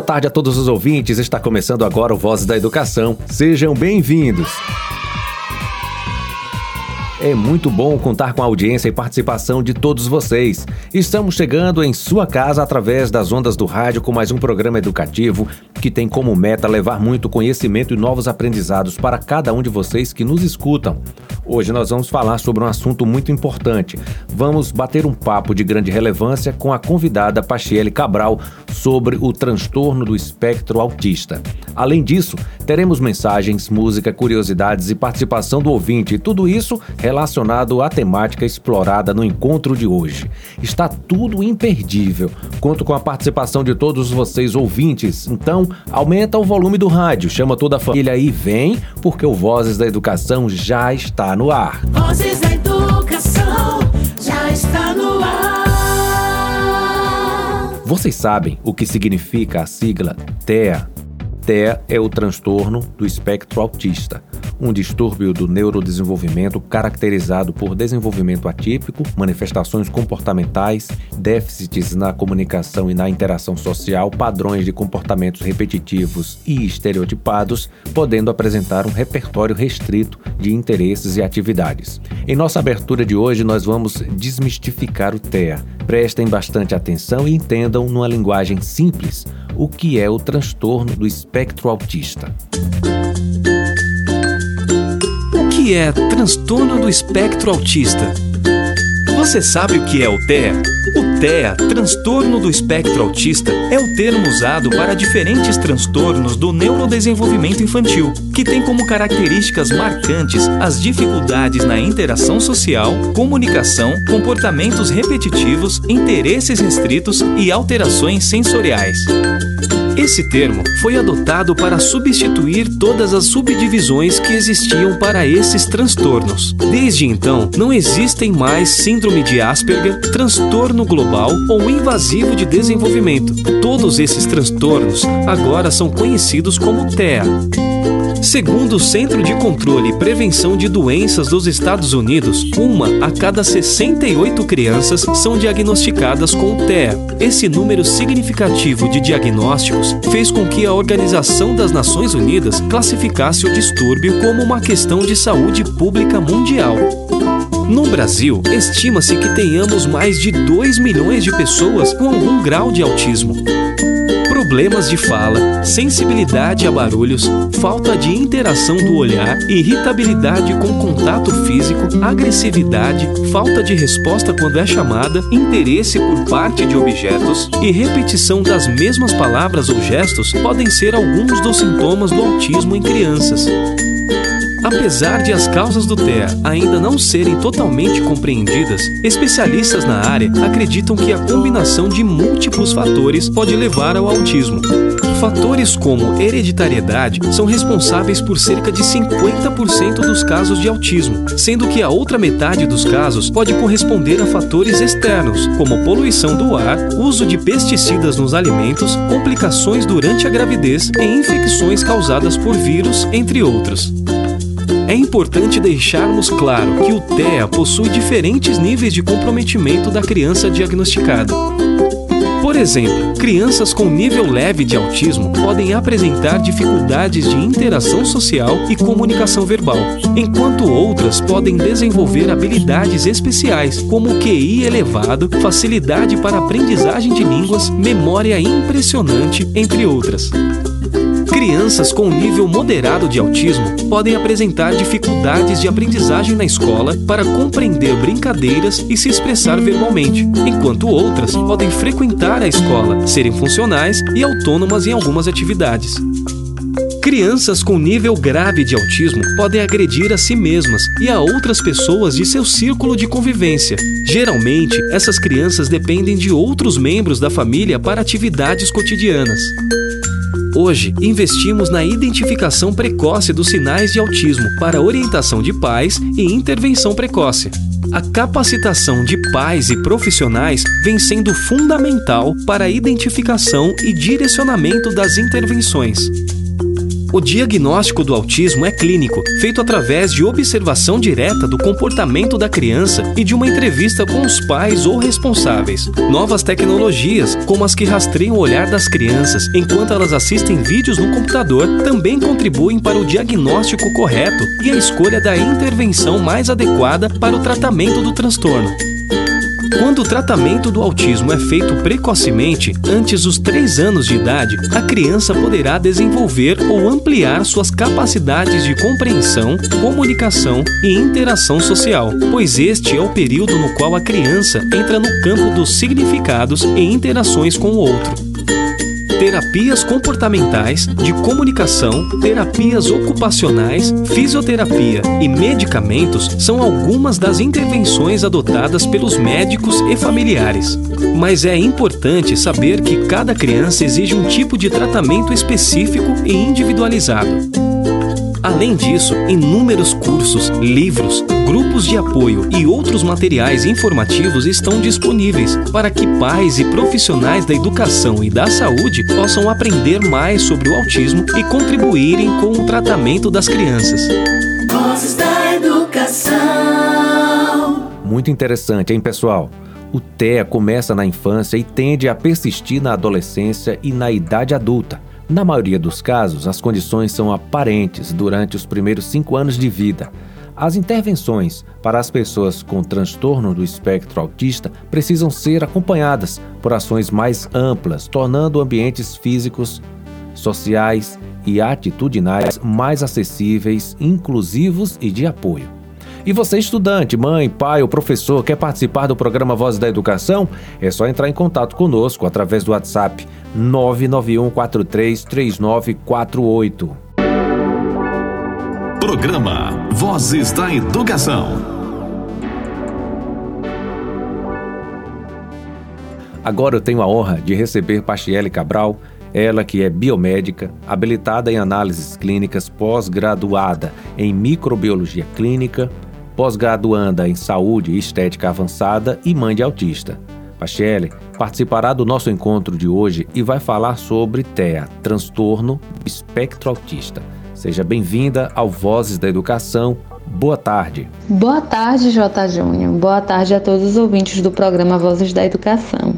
boa tarde a todos os ouvintes. Está começando agora o Vozes da Educação. Sejam bem-vindos. É muito bom contar com a audiência e participação de todos vocês. Estamos chegando em sua casa através das ondas do rádio com mais um programa educativo que tem como meta levar muito conhecimento e novos aprendizados para cada um de vocês que nos escutam. Hoje nós vamos falar sobre um assunto muito importante. Vamos bater um papo de grande relevância com a convidada Pachiele Cabral sobre o transtorno do espectro autista. Além disso, teremos mensagens, música, curiosidades e participação do ouvinte, tudo isso relacionado à temática explorada no encontro de hoje. Está tudo imperdível. Conto com a participação de todos vocês ouvintes. Então, aumenta o volume do rádio, chama toda a família e vem, porque o Vozes da Educação já está no ar. Vozes da Educação já está no ar. Vocês sabem o que significa a sigla TEA? TEA é o transtorno do espectro autista um distúrbio do neurodesenvolvimento caracterizado por desenvolvimento atípico, manifestações comportamentais, déficits na comunicação e na interação social, padrões de comportamentos repetitivos e estereotipados, podendo apresentar um repertório restrito de interesses e atividades. Em nossa abertura de hoje, nós vamos desmistificar o TEA. Prestem bastante atenção e entendam, numa linguagem simples, o que é o transtorno do espectro autista que é transtorno do espectro autista? Você sabe o que é o TEA? TEA, transtorno do espectro autista, é o termo usado para diferentes transtornos do neurodesenvolvimento infantil, que tem como características marcantes as dificuldades na interação social, comunicação, comportamentos repetitivos, interesses restritos e alterações sensoriais. Esse termo foi adotado para substituir todas as subdivisões que existiam para esses transtornos. Desde então, não existem mais síndrome de Asperger, transtorno global ou invasivo de desenvolvimento. Todos esses transtornos agora são conhecidos como TEA. Segundo o Centro de Controle e Prevenção de Doenças dos Estados Unidos, uma a cada 68 crianças são diagnosticadas com TEA. Esse número significativo de diagnósticos fez com que a Organização das Nações Unidas classificasse o distúrbio como uma questão de saúde pública mundial. No Brasil, estima-se que tenhamos mais de 2 milhões de pessoas com algum grau de autismo problemas de fala, sensibilidade a barulhos, falta de interação do olhar, irritabilidade com contato físico, agressividade, falta de resposta quando é chamada, interesse por parte de objetos e repetição das mesmas palavras ou gestos podem ser alguns dos sintomas do autismo em crianças. Apesar de as causas do TEA ainda não serem totalmente compreendidas, especialistas na área acreditam que a combinação de múltiplos fatores pode levar ao autismo. Fatores como hereditariedade são responsáveis por cerca de 50% dos casos de autismo, sendo que a outra metade dos casos pode corresponder a fatores externos, como poluição do ar, uso de pesticidas nos alimentos, complicações durante a gravidez e infecções causadas por vírus, entre outros. É importante deixarmos claro que o TEA possui diferentes níveis de comprometimento da criança diagnosticada. Por exemplo, crianças com nível leve de autismo podem apresentar dificuldades de interação social e comunicação verbal, enquanto outras podem desenvolver habilidades especiais, como QI elevado, facilidade para aprendizagem de línguas, memória impressionante, entre outras. Crianças com nível moderado de autismo podem apresentar dificuldades de aprendizagem na escola para compreender brincadeiras e se expressar verbalmente, enquanto outras podem frequentar a escola, serem funcionais e autônomas em algumas atividades. Crianças com nível grave de autismo podem agredir a si mesmas e a outras pessoas de seu círculo de convivência. Geralmente, essas crianças dependem de outros membros da família para atividades cotidianas. Hoje, investimos na identificação precoce dos sinais de autismo para orientação de pais e intervenção precoce. A capacitação de pais e profissionais vem sendo fundamental para a identificação e direcionamento das intervenções. O diagnóstico do autismo é clínico, feito através de observação direta do comportamento da criança e de uma entrevista com os pais ou responsáveis. Novas tecnologias, como as que rastreiam o olhar das crianças enquanto elas assistem vídeos no computador, também contribuem para o diagnóstico correto e a escolha da intervenção mais adequada para o tratamento do transtorno. Quando o tratamento do autismo é feito precocemente, antes dos 3 anos de idade, a criança poderá desenvolver ou ampliar suas capacidades de compreensão, comunicação e interação social, pois este é o período no qual a criança entra no campo dos significados e interações com o outro terapias comportamentais, de comunicação, terapias ocupacionais, fisioterapia e medicamentos são algumas das intervenções adotadas pelos médicos e familiares. Mas é importante saber que cada criança exige um tipo de tratamento específico e individualizado. Além disso, inúmeros cursos, livros, grupos de apoio e outros materiais informativos estão disponíveis para que pais e profissionais da educação e da saúde possam aprender mais sobre o autismo e contribuírem com o tratamento das crianças. Vozes da Educação. Muito interessante, hein, pessoal? O TEA começa na infância e tende a persistir na adolescência e na idade adulta. Na maioria dos casos, as condições são aparentes durante os primeiros cinco anos de vida. As intervenções para as pessoas com transtorno do espectro autista precisam ser acompanhadas por ações mais amplas, tornando ambientes físicos, sociais e atitudinais mais acessíveis, inclusivos e de apoio. E você, estudante, mãe, pai ou professor, quer participar do programa Voz da Educação? É só entrar em contato conosco através do WhatsApp 991433948. Programa Vozes da Educação. Agora eu tenho a honra de receber Pachiele Cabral, ela que é biomédica, habilitada em análises clínicas, pós-graduada em microbiologia clínica, pós-graduanda em saúde e estética avançada e mãe de autista. Pachele participará do nosso encontro de hoje e vai falar sobre TEA, transtorno espectro autista. Seja bem-vinda ao Vozes da Educação. Boa tarde. Boa tarde, J. Júnior. Boa tarde a todos os ouvintes do programa Vozes da Educação.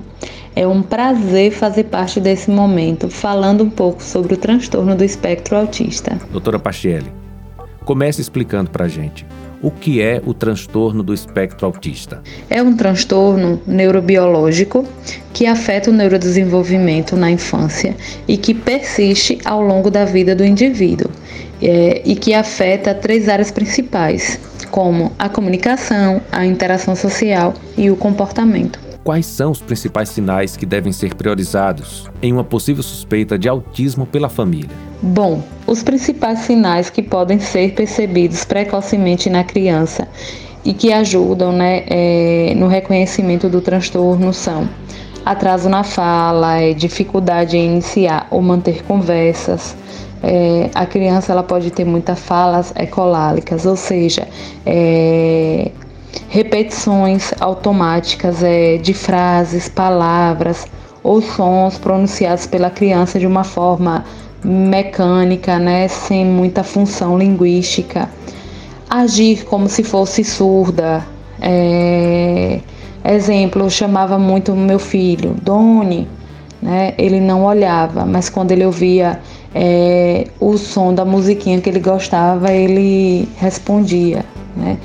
É um prazer fazer parte desse momento, falando um pouco sobre o transtorno do espectro autista. Doutora Pachielli, comece explicando para a gente o que é o transtorno do espectro autista? É um transtorno neurobiológico que afeta o neurodesenvolvimento na infância e que persiste ao longo da vida do indivíduo é, e que afeta três áreas principais, como a comunicação, a interação social e o comportamento. Quais são os principais sinais que devem ser priorizados em uma possível suspeita de autismo pela família? Bom, os principais sinais que podem ser percebidos precocemente na criança e que ajudam né, é, no reconhecimento do transtorno são atraso na fala, é, dificuldade em iniciar ou manter conversas. É, a criança ela pode ter muitas falas ecolálicas, ou seja, é, repetições automáticas é, de frases, palavras ou sons pronunciados pela criança de uma forma mecânica, né, sem muita função linguística. Agir como se fosse surda. É, exemplo, eu chamava muito meu filho, Doni, né, ele não olhava, mas quando ele ouvia é, o som da musiquinha que ele gostava, ele respondia. Né?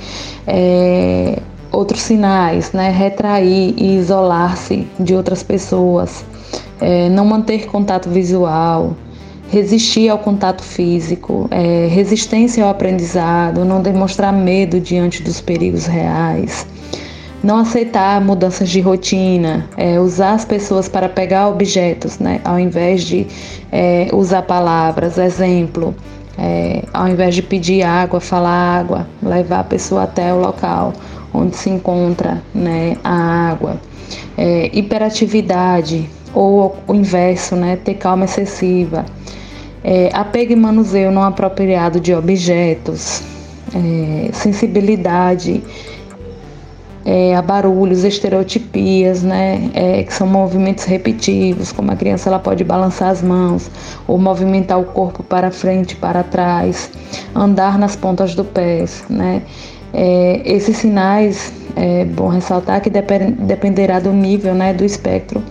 É, outros sinais, né? retrair e isolar-se de outras pessoas, é, não manter contato visual, resistir ao contato físico, é, resistência ao aprendizado, não demonstrar medo diante dos perigos reais, não aceitar mudanças de rotina, é, usar as pessoas para pegar objetos, né, ao invés de é, usar palavras. Exemplo, é, ao invés de pedir água, falar água, levar a pessoa até o local onde se encontra né, a água. É, hiperatividade ou o inverso, né, ter calma excessiva. É, apego e manuseio não apropriado de objetos. É, sensibilidade é, a barulhos, estereotipias, né, é, que são movimentos repetitivos, como a criança ela pode balançar as mãos ou movimentar o corpo para frente, para trás, andar nas pontas do pés, né. É, esses sinais, é bom ressaltar que dependerá do nível, né, do espectro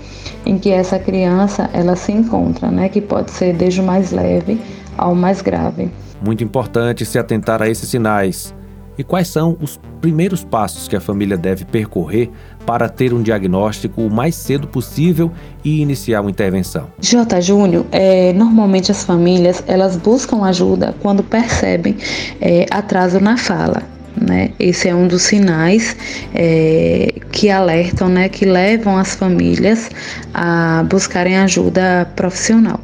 em que essa criança ela se encontra, né, que pode ser desde o mais leve ao mais grave. Muito importante se atentar a esses sinais e quais são os primeiros passos que a família deve percorrer para ter um diagnóstico o mais cedo possível e iniciar uma intervenção? J. Júnior, é, normalmente as famílias elas buscam ajuda quando percebem é, atraso na fala. Né? Esse é um dos sinais é, que alertam, né, que levam as famílias a buscarem ajuda profissional.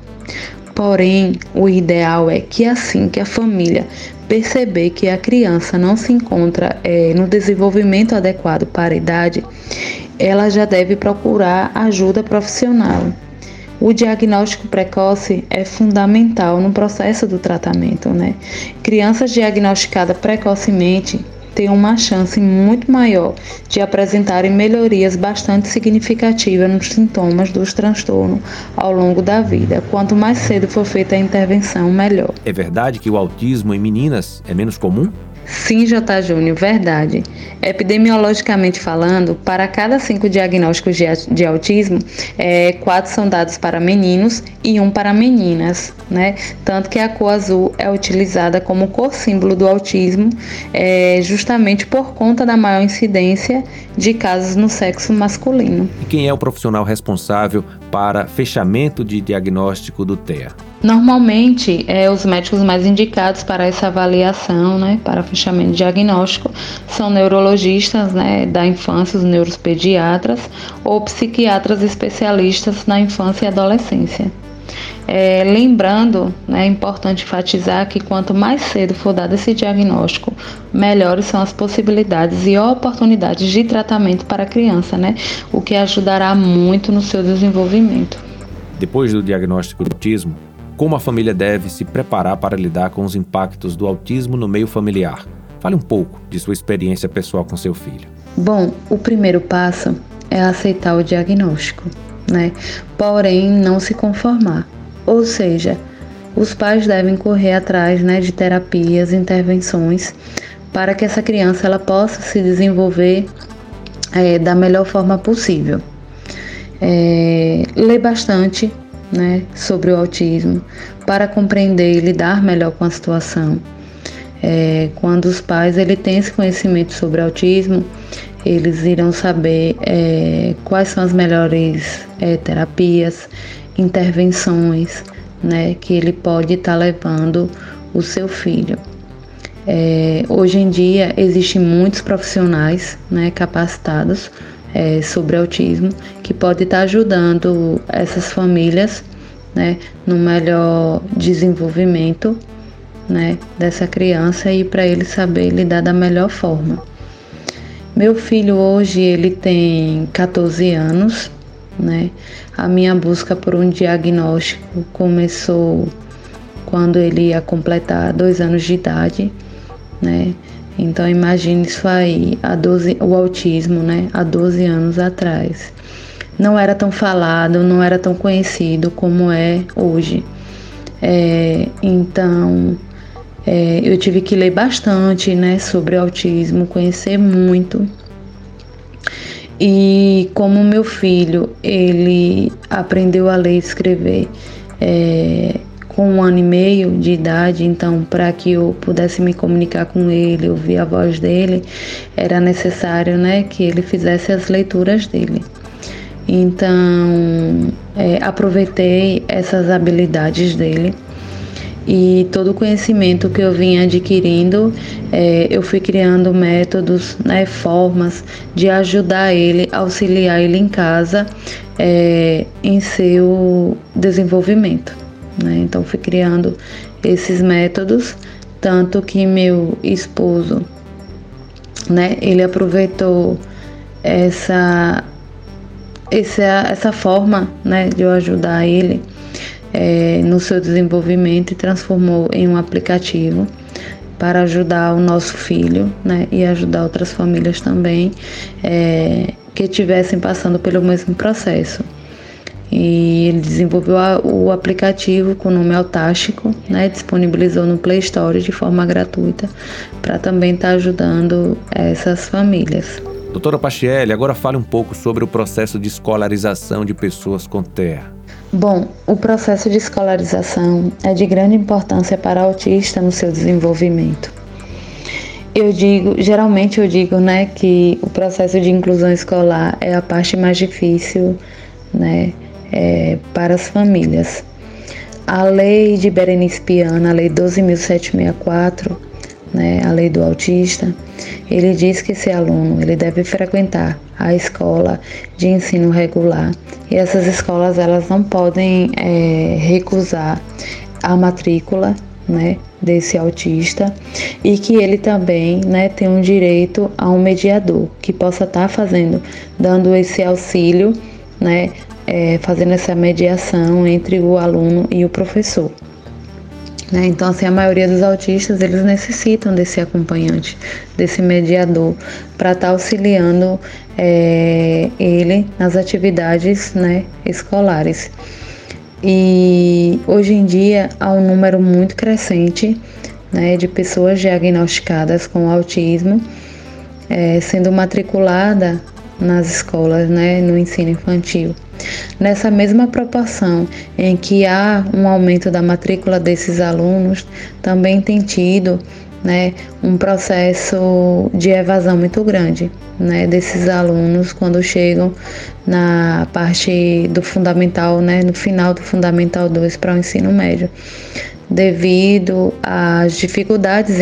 Porém, o ideal é que assim que a família perceber que a criança não se encontra é, no desenvolvimento adequado para a idade, ela já deve procurar ajuda profissional. O diagnóstico precoce é fundamental no processo do tratamento, né? Crianças diagnosticadas precocemente têm uma chance muito maior de apresentarem melhorias bastante significativas nos sintomas dos transtornos ao longo da vida. Quanto mais cedo for feita a intervenção, melhor. É verdade que o autismo em meninas é menos comum? Sim, J. Júnior, verdade. Epidemiologicamente falando, para cada cinco diagnósticos de, de autismo, é, quatro são dados para meninos e um para meninas, né? Tanto que a cor azul é utilizada como cor símbolo do autismo, é, justamente por conta da maior incidência de casos no sexo masculino. E quem é o profissional responsável para fechamento de diagnóstico do TEA? Normalmente, é, os médicos mais indicados para essa avaliação, né, para fechamento diagnóstico, são neurologistas né, da infância, os neuropediatras, ou psiquiatras especialistas na infância e adolescência. É, lembrando, né, é importante enfatizar que quanto mais cedo for dado esse diagnóstico, melhores são as possibilidades e oportunidades de tratamento para a criança, né, o que ajudará muito no seu desenvolvimento. Depois do diagnóstico do autismo, como a família deve se preparar para lidar com os impactos do autismo no meio familiar? Fale um pouco de sua experiência pessoal com seu filho. Bom, o primeiro passo é aceitar o diagnóstico, né? Porém, não se conformar. Ou seja, os pais devem correr atrás, né, de terapias, intervenções, para que essa criança ela possa se desenvolver é, da melhor forma possível. É, ler bastante, né, sobre o autismo para compreender e lidar melhor com a situação. É, quando os pais ele têm esse conhecimento sobre autismo, eles irão saber é, quais são as melhores é, terapias, intervenções, né, que ele pode estar tá levando o seu filho. É, hoje em dia existem muitos profissionais né, capacitados é, sobre autismo, que pode estar ajudando essas famílias né, no melhor desenvolvimento né, dessa criança e para ele saber lidar da melhor forma. Meu filho hoje ele tem 14 anos, né? A minha busca por um diagnóstico começou quando ele ia completar dois anos de idade, né? Então imagine isso aí, a 12, o autismo, né? Há 12 anos atrás. Não era tão falado, não era tão conhecido como é hoje. É, então é, eu tive que ler bastante né, sobre autismo, conhecer muito. E como meu filho ele aprendeu a ler e escrever é, com um ano e meio de idade, então para que eu pudesse me comunicar com ele, ouvir a voz dele, era necessário né, que ele fizesse as leituras dele. Então é, aproveitei essas habilidades dele e todo o conhecimento que eu vinha adquirindo, é, eu fui criando métodos, né, formas de ajudar ele, auxiliar ele em casa é, em seu desenvolvimento. Né? Então fui criando esses métodos, tanto que meu esposo, né, ele aproveitou essa essa, essa forma né, de eu ajudar ele é, no seu desenvolvimento e transformou em um aplicativo para ajudar o nosso filho, né, e ajudar outras famílias também é, que estivessem passando pelo mesmo processo. E ele desenvolveu a, o aplicativo com o nome Autástico, né, disponibilizou no Play Store de forma gratuita para também estar tá ajudando essas famílias. Doutora Pachielli, agora fale um pouco sobre o processo de escolarização de pessoas com TEA. Bom, o processo de escolarização é de grande importância para o autista no seu desenvolvimento. Eu digo, geralmente eu digo, né, que o processo de inclusão escolar é a parte mais difícil, né, é, para as famílias. A lei de Berenice Piana, a lei 12.764, né, a lei do autista, ele diz que esse aluno ele deve frequentar a escola de ensino regular e essas escolas elas não podem é, recusar a matrícula né, desse autista e que ele também né, tem um direito a um mediador que possa estar tá fazendo, dando esse auxílio, né, é, fazendo essa mediação entre o aluno e o professor. Né? Então, assim, a maioria dos autistas eles necessitam desse acompanhante, desse mediador, para estar tá auxiliando é, ele nas atividades né, escolares. E hoje em dia há um número muito crescente né, de pessoas diagnosticadas com autismo é, sendo matriculada nas escolas, né, no ensino infantil. Nessa mesma proporção em que há um aumento da matrícula desses alunos, também tem tido né, um processo de evasão muito grande né, desses alunos quando chegam na parte do fundamental, né, no final do fundamental 2 para o ensino médio, devido às dificuldades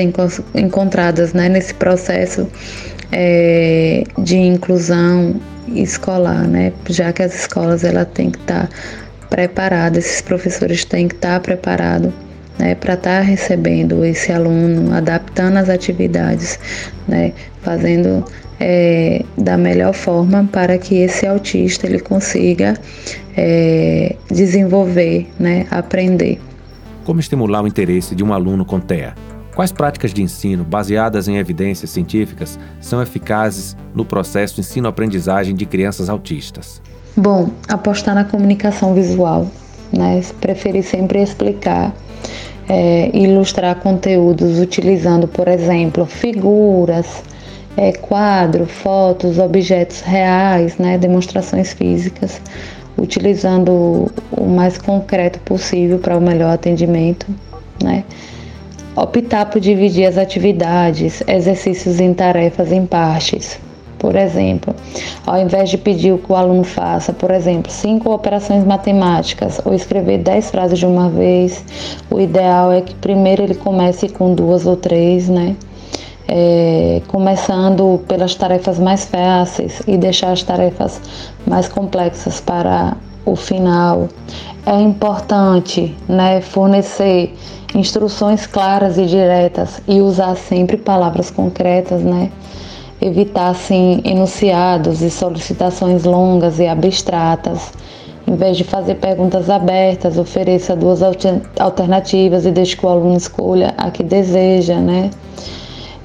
encontradas né, nesse processo é, de inclusão escolar, né? Já que as escolas ela tem que estar tá preparadas, esses professores têm que estar tá preparados né, para estar tá recebendo esse aluno, adaptando as atividades, né, fazendo é, da melhor forma para que esse autista ele consiga é, desenvolver, né, aprender. Como estimular o interesse de um aluno com TEA? Quais práticas de ensino, baseadas em evidências científicas, são eficazes no processo ensino-aprendizagem de crianças autistas? Bom, apostar na comunicação visual, né? Preferir sempre explicar, é, ilustrar conteúdos utilizando, por exemplo, figuras, é, quadro, fotos, objetos reais, né? Demonstrações físicas, utilizando o mais concreto possível para o melhor atendimento, né? Optar por dividir as atividades, exercícios em tarefas em partes. Por exemplo, ao invés de pedir que o aluno faça, por exemplo, cinco operações matemáticas ou escrever dez frases de uma vez, o ideal é que primeiro ele comece com duas ou três, né? É, começando pelas tarefas mais fáceis e deixar as tarefas mais complexas para o final. É importante né, fornecer instruções claras e diretas e usar sempre palavras concretas, né? Evitar assim enunciados e solicitações longas e abstratas. Em vez de fazer perguntas abertas, ofereça duas alternativas e deixe que o aluno escolha a que deseja, né?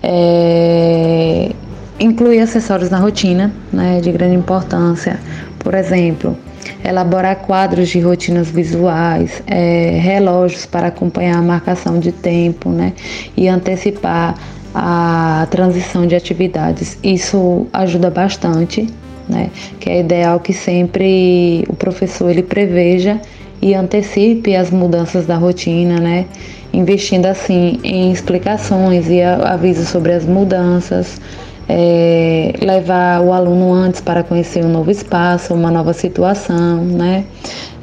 É... Incluir acessórios na rotina, né? De grande importância. Por exemplo, elaborar quadros de rotinas visuais, é, relógios para acompanhar a marcação de tempo, né? E antecipar a transição de atividades. Isso ajuda bastante, né? Que é ideal que sempre o professor ele preveja e antecipe as mudanças da rotina, né? Investindo assim em explicações e avisos sobre as mudanças é, levar o aluno antes para conhecer um novo espaço, uma nova situação, né?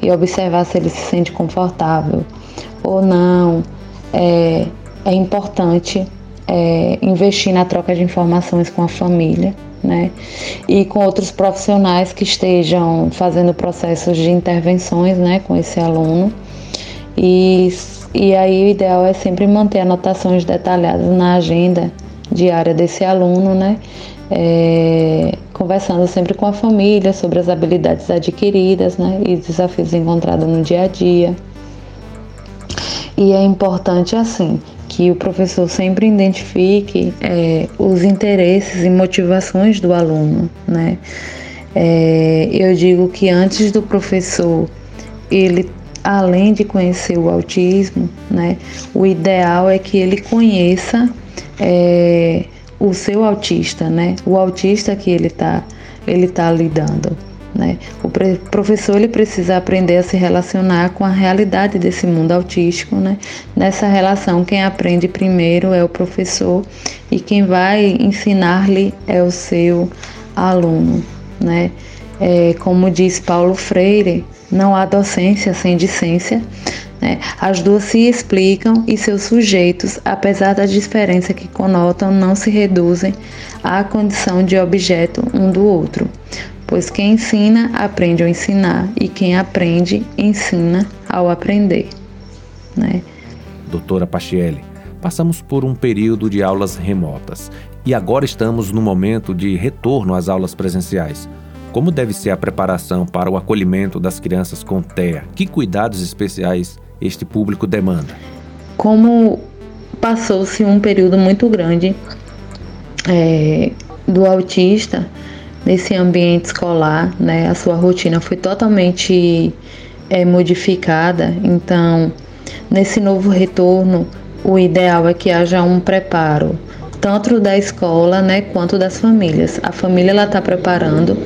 E observar se ele se sente confortável ou não. É, é importante é, investir na troca de informações com a família, né? E com outros profissionais que estejam fazendo processos de intervenções, né, com esse aluno. E, e aí o ideal é sempre manter anotações detalhadas na agenda diária desse aluno, né? É, conversando sempre com a família sobre as habilidades adquiridas, né? E desafios encontrados no dia a dia. E é importante assim que o professor sempre identifique é, os interesses e motivações do aluno, né? É, eu digo que antes do professor ele além de conhecer o autismo, né, o ideal é que ele conheça é, o seu autista, né, o autista que ele está ele tá lidando. Né? O professor ele precisa aprender a se relacionar com a realidade desse mundo autístico. Né? Nessa relação, quem aprende primeiro é o professor e quem vai ensinar-lhe é o seu aluno. Né? É, como diz Paulo Freire, não há docência sem discência. Né? As duas se explicam e seus sujeitos, apesar da diferença que conotam, não se reduzem à condição de objeto um do outro pois quem ensina aprende ao ensinar e quem aprende ensina ao aprender. Né? Doutora Pachielli, passamos por um período de aulas remotas e agora estamos no momento de retorno às aulas presenciais. Como deve ser a preparação para o acolhimento das crianças com TEA? Que cuidados especiais este público demanda? Como passou-se um período muito grande é, do autista, nesse ambiente escolar, né? A sua rotina foi totalmente é, modificada. Então, nesse novo retorno, o ideal é que haja um preparo tanto da escola, né, quanto das famílias. A família ela está preparando,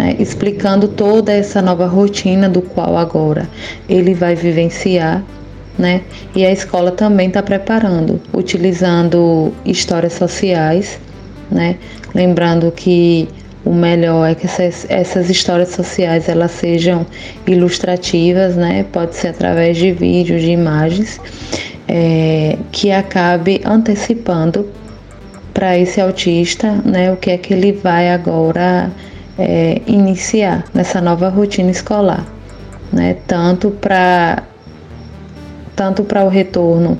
né, explicando toda essa nova rotina do qual agora ele vai vivenciar, né, e a escola também está preparando, utilizando histórias sociais, né, lembrando que o melhor é que essas, essas histórias sociais elas sejam ilustrativas, né? Pode ser através de vídeos, de imagens, é, que acabe antecipando para esse autista, né? O que é que ele vai agora é, iniciar nessa nova rotina escolar, né? Tanto para tanto para o retorno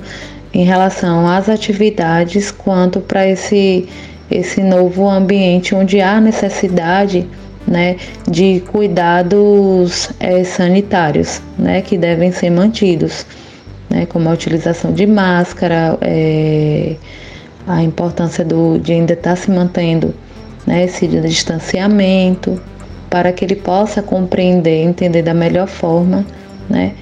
em relação às atividades quanto para esse esse novo ambiente onde há necessidade né, de cuidados é, sanitários né, que devem ser mantidos, né, como a utilização de máscara, é, a importância do, de ainda estar se mantendo né, esse distanciamento, para que ele possa compreender, entender da melhor forma, né,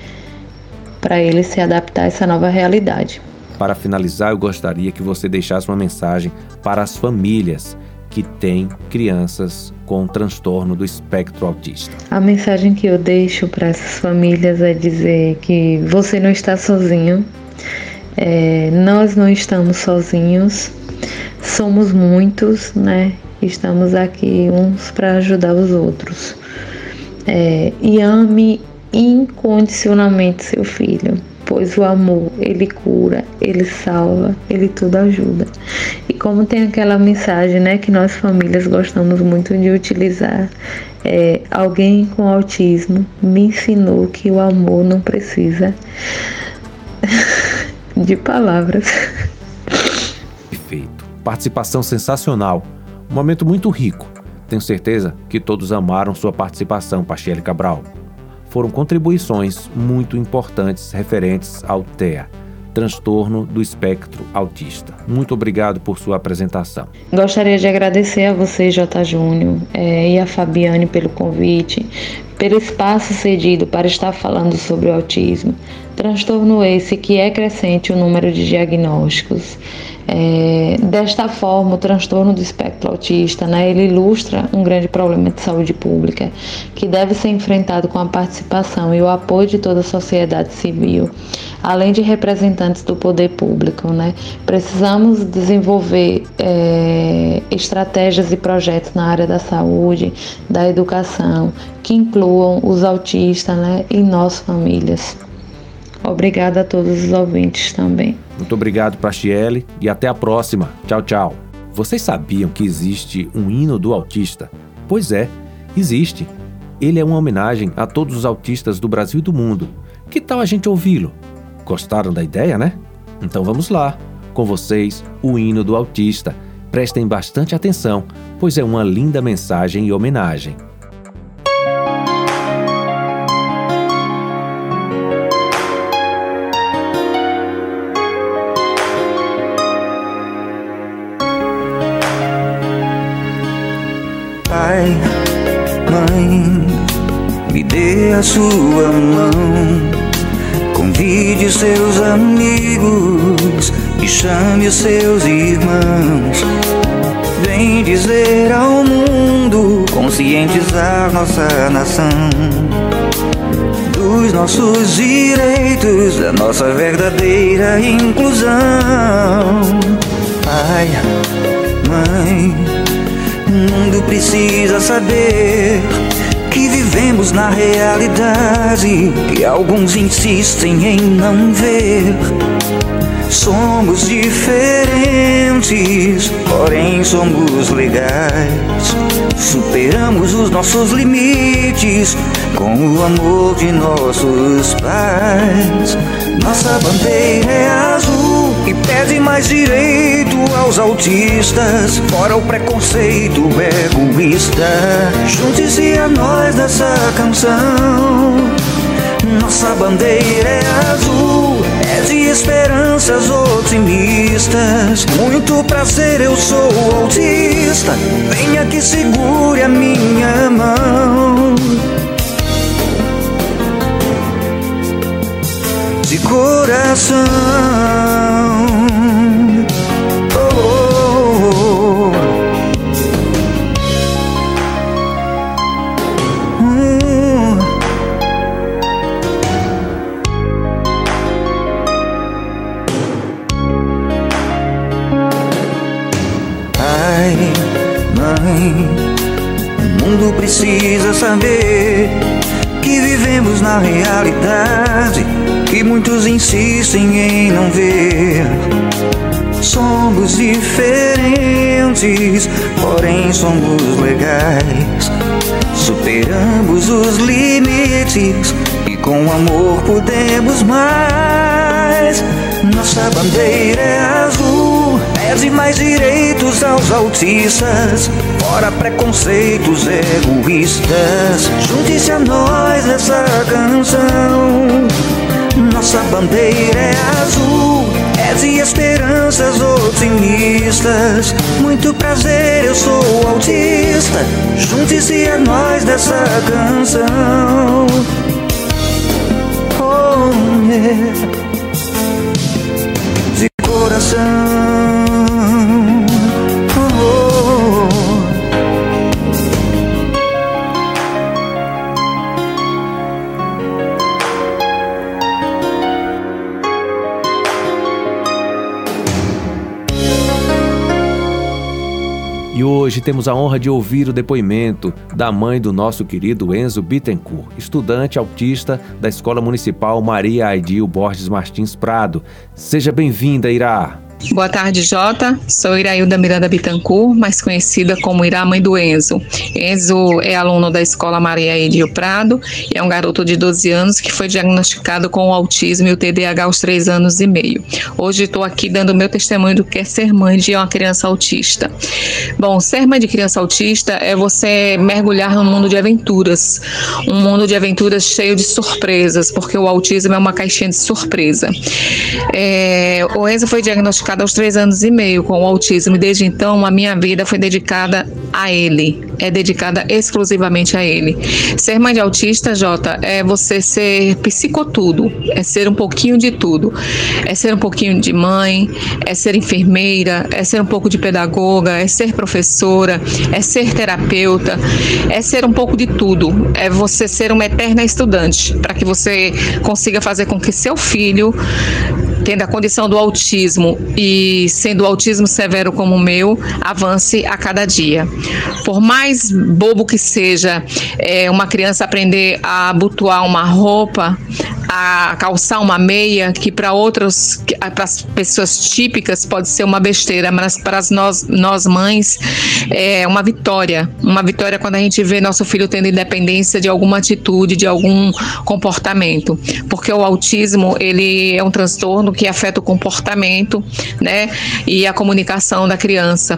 para ele se adaptar a essa nova realidade. Para finalizar, eu gostaria que você deixasse uma mensagem para as famílias que têm crianças com transtorno do espectro autista. A mensagem que eu deixo para essas famílias é dizer que você não está sozinho, é, nós não estamos sozinhos, somos muitos, né? Estamos aqui uns para ajudar os outros. É, e ame incondicionalmente seu filho pois o amor, ele cura, ele salva, ele tudo ajuda. E como tem aquela mensagem, né, que nós famílias gostamos muito de utilizar, é, alguém com autismo me ensinou que o amor não precisa de palavras. Perfeito. Participação sensacional. Um momento muito rico. Tenho certeza que todos amaram sua participação, Pacheco Cabral foram contribuições muito importantes referentes ao TEA, transtorno do espectro autista. Muito obrigado por sua apresentação. Gostaria de agradecer a você, J. Júnior, é, e a Fabiane pelo convite, pelo espaço cedido para estar falando sobre o autismo. Transtorno esse que é crescente o número de diagnósticos. É, desta forma, o transtorno do espectro autista, né, ele ilustra um grande problema de saúde pública que deve ser enfrentado com a participação e o apoio de toda a sociedade civil, além de representantes do poder público. Né. Precisamos desenvolver é, estratégias e projetos na área da saúde, da educação, que incluam os autistas né, e nossas famílias. Obrigada a todos os ouvintes também. Muito obrigado, Prachiele, e até a próxima. Tchau, tchau. Vocês sabiam que existe um hino do autista? Pois é, existe. Ele é uma homenagem a todos os autistas do Brasil e do mundo. Que tal a gente ouvi-lo? Gostaram da ideia, né? Então vamos lá. Com vocês, o hino do autista. Prestem bastante atenção, pois é uma linda mensagem e homenagem. A sua mão. Convide seus amigos e chame seus irmãos. Vem dizer ao mundo, conscientizar nossa nação dos nossos direitos, da nossa verdadeira inclusão. Pai, mãe, o mundo precisa saber que vivemos na realidade que alguns insistem em não ver. Somos diferentes, porém somos legais. Superamos os nossos limites com o amor de nossos pais. Nossa bandeira é azul e pede mais direito aos autistas. Fora o preconceito egoísta. Junte-se a nós nessa canção. Nossa bandeira é azul, esperanças otimistas. Muito prazer, eu sou autista. Venha que segure a minha mão. De coração. Mundo precisa saber que vivemos na realidade que muitos insistem em não ver. Somos diferentes, porém somos legais. Superamos os limites e com amor podemos mais. Nossa bandeira é azul, pede mais direitos aos autistas, fora preconceitos egoístas. Junte-se a nós nessa canção. Nossa bandeira é azul, é de esperanças otimistas. Muito prazer, eu sou autista. Junte-se a nós nessa canção. Oh, yeah. Hoje temos a honra de ouvir o depoimento da mãe do nosso querido Enzo Bittencourt, estudante autista da Escola Municipal Maria Aidil Borges Martins Prado. Seja bem-vinda, Irá. Boa tarde, Jota. Sou Irailda Miranda Bittencourt, mais conhecida como Irá, mãe do Enzo. Enzo é aluno da Escola Maria Edil Prado e é um garoto de 12 anos que foi diagnosticado com o autismo e o TDAH aos 3 anos e meio. Hoje estou aqui dando meu testemunho do que é ser mãe de uma criança autista. Bom, ser mãe de criança autista é você mergulhar num mundo de aventuras, um mundo de aventuras cheio de surpresas, porque o autismo é uma caixinha de surpresa. É, o Enzo foi diagnosticado aos três anos e meio com o autismo e desde então a minha vida foi dedicada a ele, é dedicada exclusivamente a ele. Ser mãe de autista, Jota, é você ser psicotudo, é ser um pouquinho de tudo. É ser um pouquinho de mãe, é ser enfermeira, é ser um pouco de pedagoga, é ser professora, é ser terapeuta, é ser um pouco de tudo. É você ser uma eterna estudante, para que você consiga fazer com que seu filho tendo a condição do autismo e sendo autismo severo como o meu, avance a cada dia. Por mais bobo que seja é, uma criança aprender a abotoar uma roupa, a calçar uma meia, que para outras, para as pessoas típicas pode ser uma besteira, mas para nós, nós mães é uma vitória. Uma vitória quando a gente vê nosso filho tendo independência de alguma atitude, de algum comportamento. Porque o autismo, ele é um transtorno que afeta o comportamento, né? E a comunicação da criança.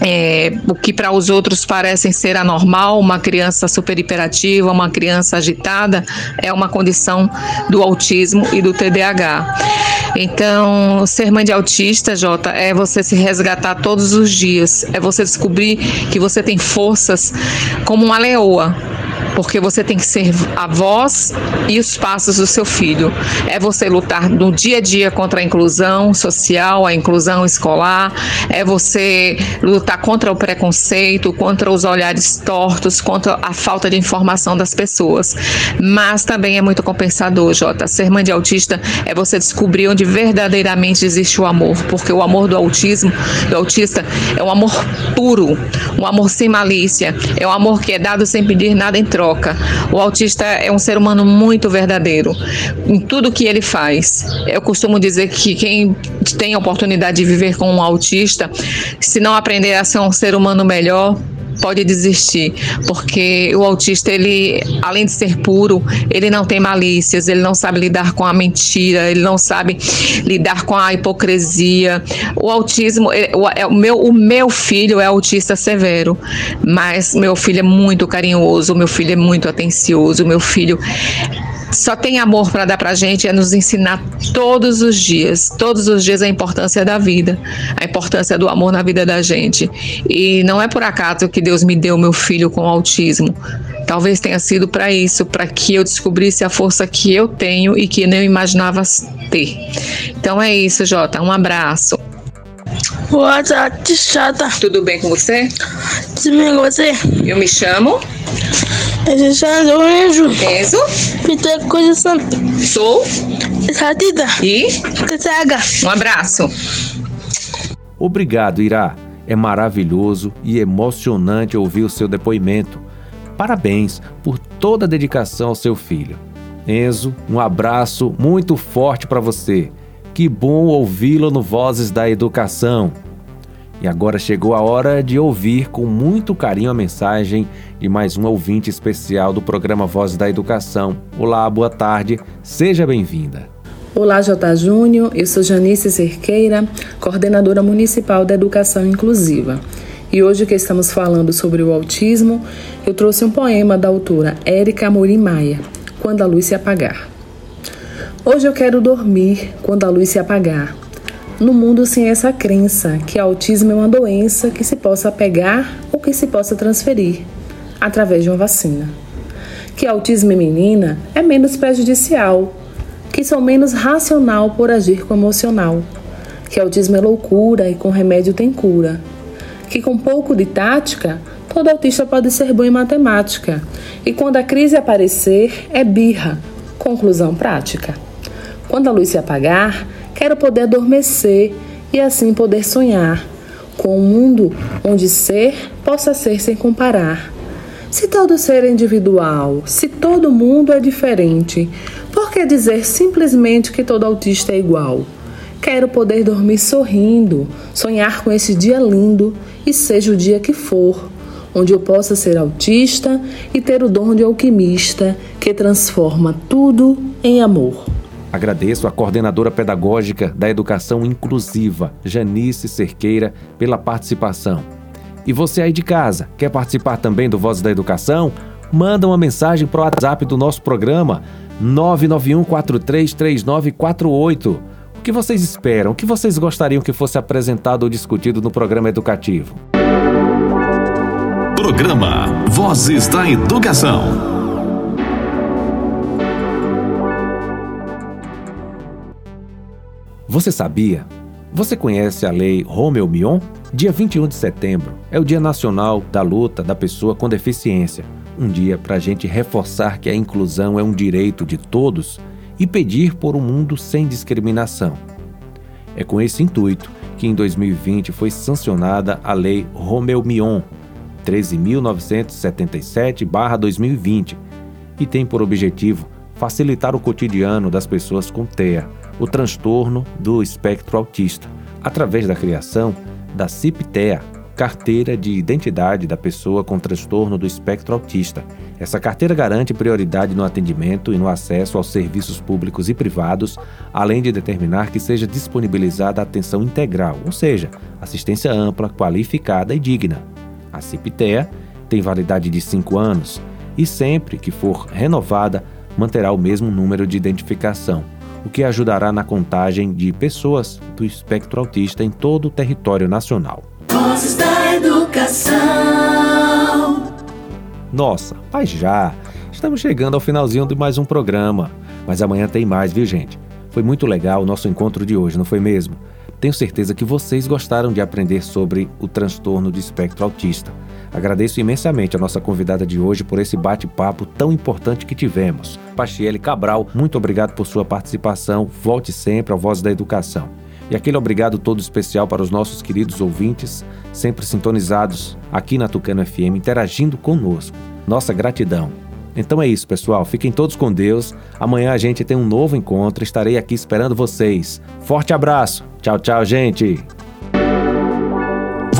é, o que para os outros parecem ser anormal, uma criança super hiperativa, uma criança agitada, é uma condição do autismo e do TDAH. Então, ser mãe de autista, Jota, é você se resgatar todos os dias, é você descobrir que você tem forças como uma leoa porque você tem que ser a voz e os passos do seu filho. É você lutar no dia a dia contra a inclusão social, a inclusão escolar, é você lutar contra o preconceito, contra os olhares tortos, contra a falta de informação das pessoas. Mas também é muito compensador, Jota. Ser mãe de autista é você descobrir onde verdadeiramente existe o amor, porque o amor do autismo, do autista, é um amor puro, um amor sem malícia, é um amor que é dado sem pedir nada em troca troca. O autista é um ser humano muito verdadeiro em tudo que ele faz. Eu costumo dizer que quem tem a oportunidade de viver com um autista, se não aprender a ser um ser humano melhor, pode desistir, porque o autista, ele, além de ser puro, ele não tem malícias, ele não sabe lidar com a mentira, ele não sabe lidar com a hipocrisia. O autismo, o, é, o, meu, o meu filho é autista severo, mas meu filho é muito carinhoso, meu filho é muito atencioso, meu filho só tem amor para dar para a gente é nos ensinar todos os dias, todos os dias a importância da vida, a importância do amor na vida da gente. E não é por acaso que Deus me deu meu filho com autismo. Talvez tenha sido para isso, para que eu descobrisse a força que eu tenho e que não imaginava ter. Então é isso, Jota. Um abraço. Boa tarde, chata. Tudo bem com você? Tudo bem com você? Eu me chamo Eu chamo Enzo. Enzo. Peter Coisa Santa. Sou Satita. e Casaga. um abraço. Obrigado, Irá. É maravilhoso e emocionante ouvir o seu depoimento. Parabéns por toda a dedicação ao seu filho. Enzo, um abraço muito forte para você. Que bom ouvi-lo no Vozes da Educação. E agora chegou a hora de ouvir com muito carinho a mensagem de mais um ouvinte especial do programa Vozes da Educação. Olá, boa tarde, seja bem-vinda. Olá, J. Júnior. Eu sou Janice Cerqueira, coordenadora municipal da Educação Inclusiva. E hoje que estamos falando sobre o autismo, eu trouxe um poema da autora Érica Amorim Maia, Quando a Luz se Apagar. Hoje eu quero dormir quando a luz se apagar. No mundo sem essa crença que autismo é uma doença que se possa pegar ou que se possa transferir através de uma vacina. Que autismo em menina é menos prejudicial, que sou menos racional por agir com emocional. Que autismo é loucura e com remédio tem cura. Que com pouco de tática, todo autista pode ser bom em matemática. E quando a crise aparecer, é birra. Conclusão prática. Quando a luz se apagar, quero poder adormecer e assim poder sonhar com um mundo onde ser possa ser sem comparar. Se todo ser é individual, se todo mundo é diferente, por que dizer simplesmente que todo autista é igual? Quero poder dormir sorrindo, sonhar com esse dia lindo e seja o dia que for, onde eu possa ser autista e ter o dom de alquimista que transforma tudo em amor. Agradeço a coordenadora pedagógica da Educação Inclusiva, Janice Cerqueira, pela participação. E você aí de casa, quer participar também do Voz da Educação? Manda uma mensagem para o WhatsApp do nosso programa 991433948. O que vocês esperam? O que vocês gostariam que fosse apresentado ou discutido no programa educativo? Programa Vozes da Educação. Você sabia? Você conhece a lei Romeu-Mion? Dia 21 de setembro é o Dia Nacional da Luta da Pessoa com Deficiência. Um dia para a gente reforçar que a inclusão é um direito de todos e pedir por um mundo sem discriminação. É com esse intuito que em 2020 foi sancionada a Lei Romeu-Mion 13.977-2020 e tem por objetivo facilitar o cotidiano das pessoas com TEA, o transtorno do espectro autista, através da criação da CIPTEA, carteira de identidade da pessoa com transtorno do espectro autista. Essa carteira garante prioridade no atendimento e no acesso aos serviços públicos e privados, além de determinar que seja disponibilizada atenção integral, ou seja, assistência ampla, qualificada e digna. A CIPTEA tem validade de 5 anos e sempre que for renovada, manterá o mesmo número de identificação, o que ajudará na contagem de pessoas do espectro autista em todo o território nacional. Vozes da Educação. Nossa, mas já! Estamos chegando ao finalzinho de mais um programa. Mas amanhã tem mais, viu, gente? Foi muito legal o nosso encontro de hoje, não foi mesmo? Tenho certeza que vocês gostaram de aprender sobre o transtorno de espectro autista. Agradeço imensamente a nossa convidada de hoje por esse bate-papo tão importante que tivemos. Pachiele Cabral, muito obrigado por sua participação. Volte sempre ao Voz da Educação. E aquele obrigado todo especial para os nossos queridos ouvintes, sempre sintonizados aqui na Tucano FM, interagindo conosco. Nossa gratidão. Então é isso, pessoal. Fiquem todos com Deus. Amanhã a gente tem um novo encontro. Estarei aqui esperando vocês. Forte abraço. Tchau, tchau, gente.